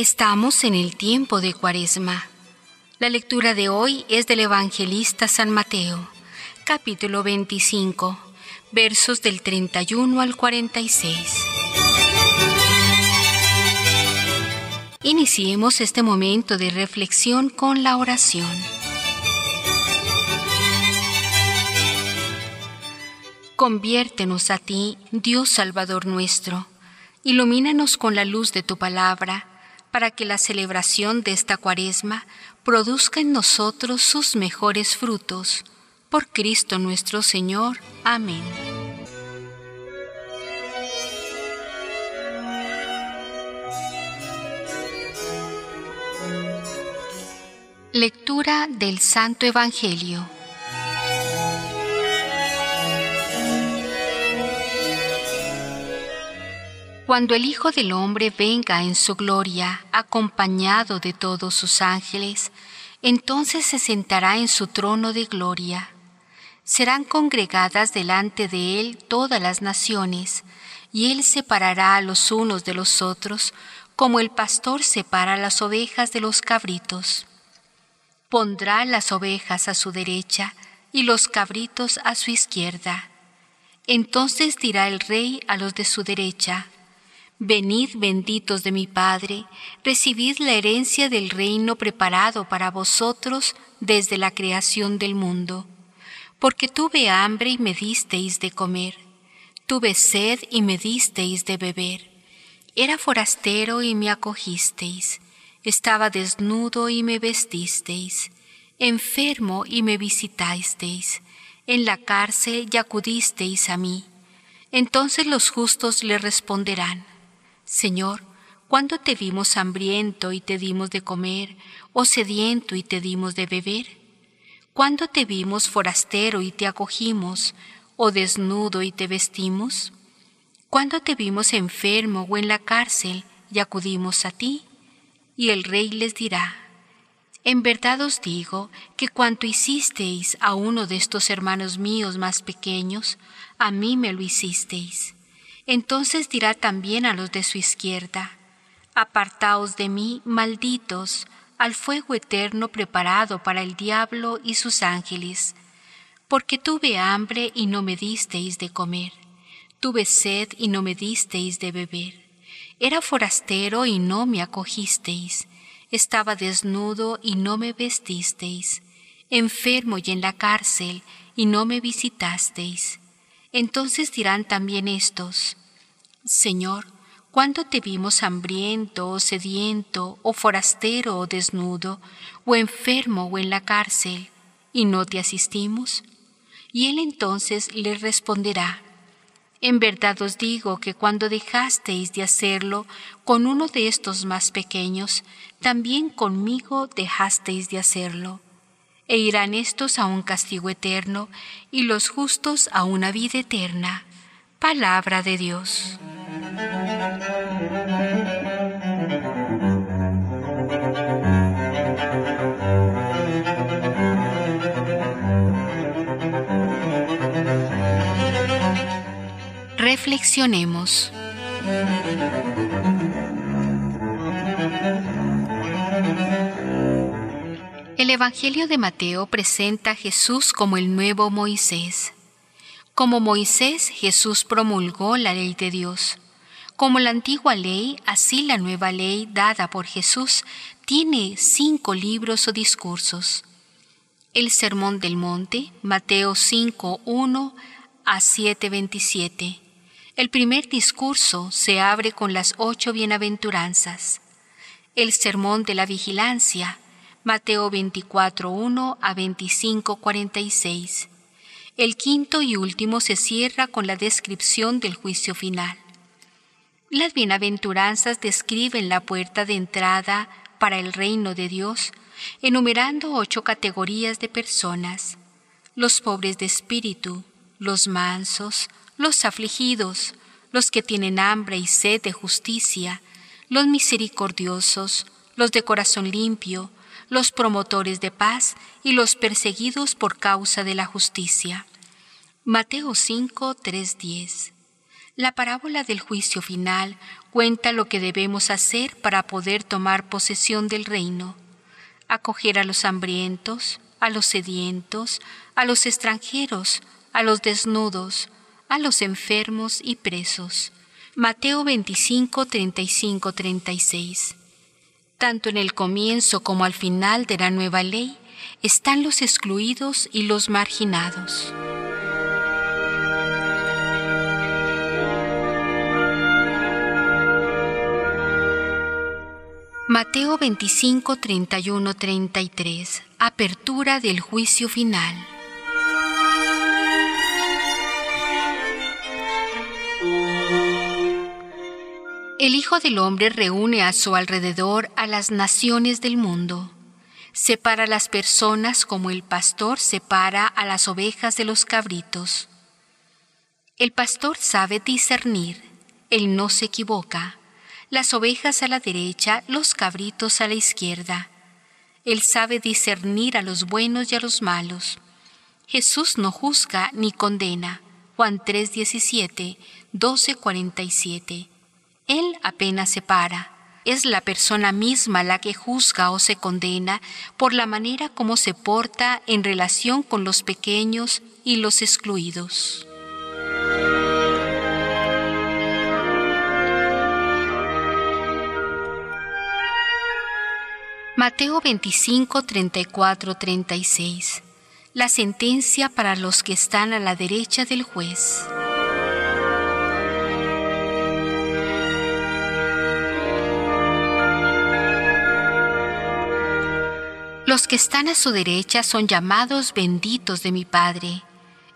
Estamos en el tiempo de Cuaresma. La lectura de hoy es del evangelista San Mateo, capítulo 25, versos del 31 al 46. Iniciemos este momento de reflexión con la oración. Conviértenos a ti, Dios Salvador nuestro. Ilumínanos con la luz de tu palabra para que la celebración de esta cuaresma produzca en nosotros sus mejores frutos. Por Cristo nuestro Señor. Amén. Lectura del Santo Evangelio. Cuando el Hijo del Hombre venga en su gloria, acompañado de todos sus ángeles, entonces se sentará en su trono de gloria. Serán congregadas delante de él todas las naciones, y él separará a los unos de los otros, como el pastor separa las ovejas de los cabritos. Pondrá las ovejas a su derecha y los cabritos a su izquierda. Entonces dirá el rey a los de su derecha, Venid benditos de mi Padre, recibid la herencia del reino preparado para vosotros desde la creación del mundo. Porque tuve hambre y me disteis de comer, tuve sed y me disteis de beber, era forastero y me acogisteis, estaba desnudo y me vestisteis, enfermo y me visitasteis, en la cárcel y acudisteis a mí. Entonces los justos le responderán, Señor, ¿cuándo te vimos hambriento y te dimos de comer, o sediento y te dimos de beber? ¿Cuándo te vimos forastero y te acogimos, o desnudo y te vestimos? ¿Cuándo te vimos enfermo o en la cárcel y acudimos a ti? Y el rey les dirá, En verdad os digo que cuanto hicisteis a uno de estos hermanos míos más pequeños, a mí me lo hicisteis. Entonces dirá también a los de su izquierda, Apartaos de mí, malditos, al fuego eterno preparado para el diablo y sus ángeles, porque tuve hambre y no me disteis de comer, tuve sed y no me disteis de beber, era forastero y no me acogisteis, estaba desnudo y no me vestisteis, enfermo y en la cárcel y no me visitasteis. Entonces dirán también estos, Señor, ¿cuándo te vimos hambriento o sediento o forastero o desnudo o enfermo o en la cárcel y no te asistimos? Y él entonces le responderá, en verdad os digo que cuando dejasteis de hacerlo con uno de estos más pequeños, también conmigo dejasteis de hacerlo e irán estos a un castigo eterno y los justos a una vida eterna. Palabra de Dios. Reflexionemos. El Evangelio de Mateo presenta a Jesús como el nuevo Moisés. Como Moisés, Jesús promulgó la ley de Dios. Como la antigua ley, así la nueva ley dada por Jesús tiene cinco libros o discursos. El Sermón del Monte, Mateo 5, 1 a 7, 27. El primer discurso se abre con las ocho bienaventuranzas. El Sermón de la Vigilancia, Mateo 24.1 a 25.46. El quinto y último se cierra con la descripción del juicio final. Las bienaventuranzas describen la puerta de entrada para el reino de Dios, enumerando ocho categorías de personas. Los pobres de espíritu, los mansos, los afligidos, los que tienen hambre y sed de justicia, los misericordiosos, los de corazón limpio, los promotores de paz y los perseguidos por causa de la justicia. Mateo 5, 3, 10. La parábola del juicio final cuenta lo que debemos hacer para poder tomar posesión del reino. Acoger a los hambrientos, a los sedientos, a los extranjeros, a los desnudos, a los enfermos y presos. Mateo 25, 35, 36. Tanto en el comienzo como al final de la nueva ley están los excluidos y los marginados. Mateo 25, 31, 33. Apertura del juicio final. El Hijo del Hombre reúne a su alrededor a las naciones del mundo. Separa a las personas como el pastor separa a las ovejas de los cabritos. El pastor sabe discernir, él no se equivoca las ovejas a la derecha, los cabritos a la izquierda. Él sabe discernir a los buenos y a los malos. Jesús no juzga ni condena. Juan 3:17, 12:47. Él apenas separa. Es la persona misma la que juzga o se condena por la manera como se porta en relación con los pequeños y los excluidos. Mateo 25, 34, 36. La sentencia para los que están a la derecha del juez. Los que están a su derecha son llamados benditos de mi Padre.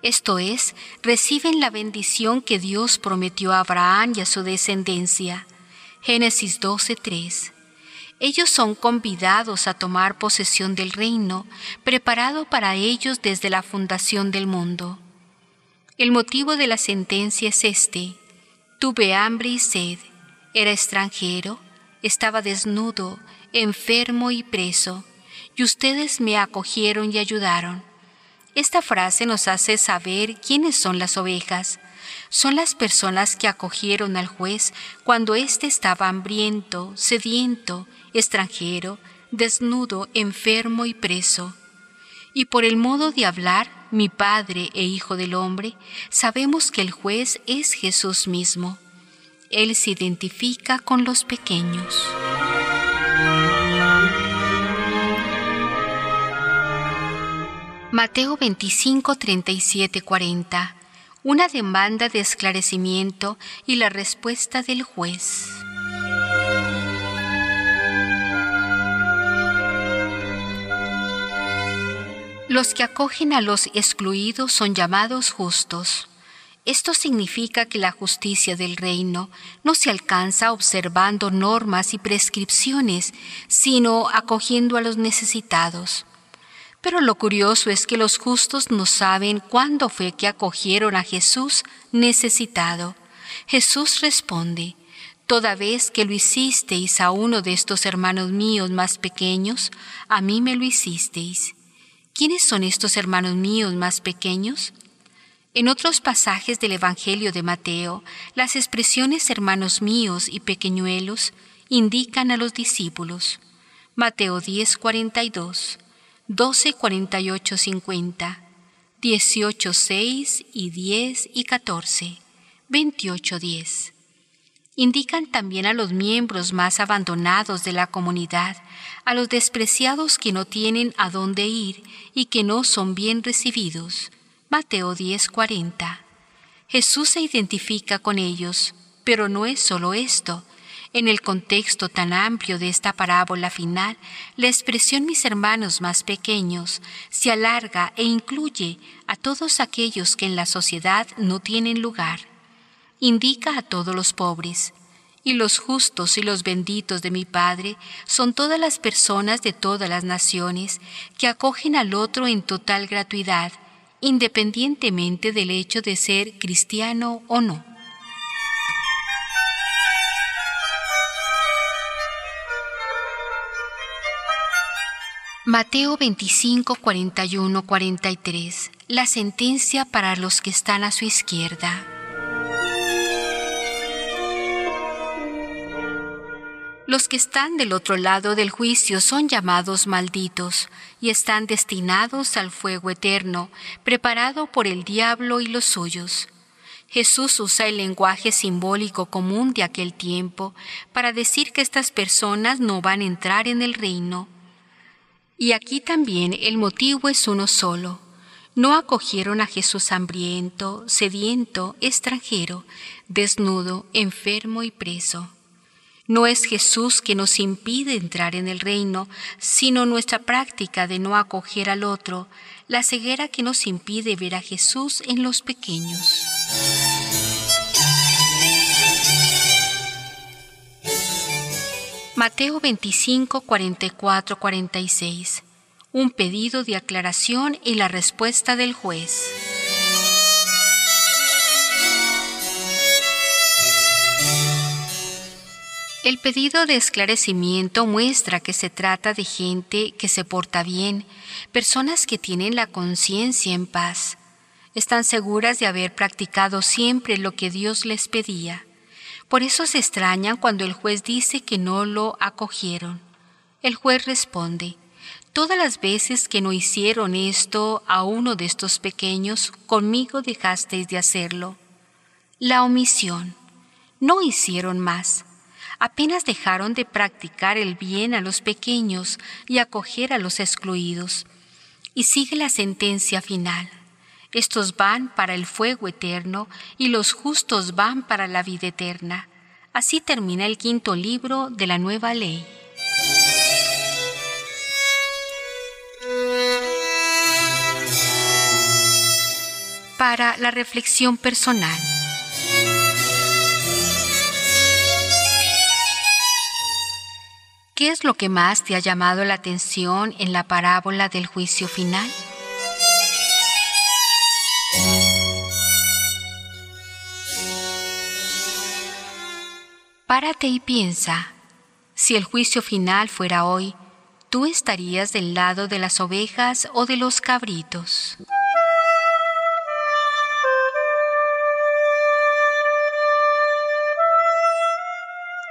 Esto es, reciben la bendición que Dios prometió a Abraham y a su descendencia. Génesis 12, 3. Ellos son convidados a tomar posesión del reino preparado para ellos desde la fundación del mundo. El motivo de la sentencia es este. Tuve hambre y sed, era extranjero, estaba desnudo, enfermo y preso, y ustedes me acogieron y ayudaron. Esta frase nos hace saber quiénes son las ovejas son las personas que acogieron al juez cuando éste estaba hambriento, sediento, extranjero, desnudo, enfermo y preso. Y por el modo de hablar, mi Padre e Hijo del Hombre, sabemos que el juez es Jesús mismo. Él se identifica con los pequeños. Mateo 25, 37, 40 una demanda de esclarecimiento y la respuesta del juez. Los que acogen a los excluidos son llamados justos. Esto significa que la justicia del reino no se alcanza observando normas y prescripciones, sino acogiendo a los necesitados. Pero lo curioso es que los justos no saben cuándo fue que acogieron a Jesús necesitado. Jesús responde, Toda vez que lo hicisteis a uno de estos hermanos míos más pequeños, a mí me lo hicisteis. ¿Quiénes son estos hermanos míos más pequeños? En otros pasajes del Evangelio de Mateo, las expresiones hermanos míos y pequeñuelos indican a los discípulos. Mateo 10:42. 12, 48, 50, 18, 6 y 10 y 14, 28, 10. Indican también a los miembros más abandonados de la comunidad, a los despreciados que no tienen a dónde ir y que no son bien recibidos. Mateo 10, 40. Jesús se identifica con ellos, pero no es solo esto, en el contexto tan amplio de esta parábola final, la expresión mis hermanos más pequeños se alarga e incluye a todos aquellos que en la sociedad no tienen lugar. Indica a todos los pobres, y los justos y los benditos de mi Padre son todas las personas de todas las naciones que acogen al otro en total gratuidad, independientemente del hecho de ser cristiano o no. Mateo 25, 41, 43. La sentencia para los que están a su izquierda. Los que están del otro lado del juicio son llamados malditos y están destinados al fuego eterno, preparado por el diablo y los suyos. Jesús usa el lenguaje simbólico común de aquel tiempo para decir que estas personas no van a entrar en el reino. Y aquí también el motivo es uno solo. No acogieron a Jesús hambriento, sediento, extranjero, desnudo, enfermo y preso. No es Jesús que nos impide entrar en el reino, sino nuestra práctica de no acoger al otro, la ceguera que nos impide ver a Jesús en los pequeños. Mateo 25, 44, 46. Un pedido de aclaración y la respuesta del juez. El pedido de esclarecimiento muestra que se trata de gente que se porta bien, personas que tienen la conciencia en paz. Están seguras de haber practicado siempre lo que Dios les pedía. Por eso se extrañan cuando el juez dice que no lo acogieron. El juez responde, Todas las veces que no hicieron esto a uno de estos pequeños, conmigo dejasteis de hacerlo. La omisión. No hicieron más apenas dejaron de practicar el bien a los pequeños y acoger a los excluidos. Y sigue la sentencia final. Estos van para el fuego eterno y los justos van para la vida eterna. Así termina el quinto libro de la nueva ley. Para la reflexión personal. ¿Qué es lo que más te ha llamado la atención en la parábola del juicio final? Párate y piensa, si el juicio final fuera hoy, ¿tú estarías del lado de las ovejas o de los cabritos?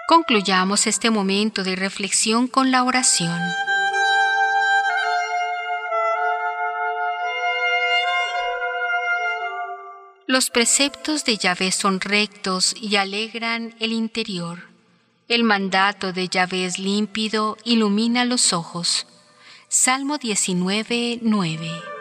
Concluyamos este momento de reflexión con la oración. Los preceptos de Yahvé son rectos y alegran el interior. El mandato de Yahvé es límpido, ilumina los ojos. Salmo 19, 9.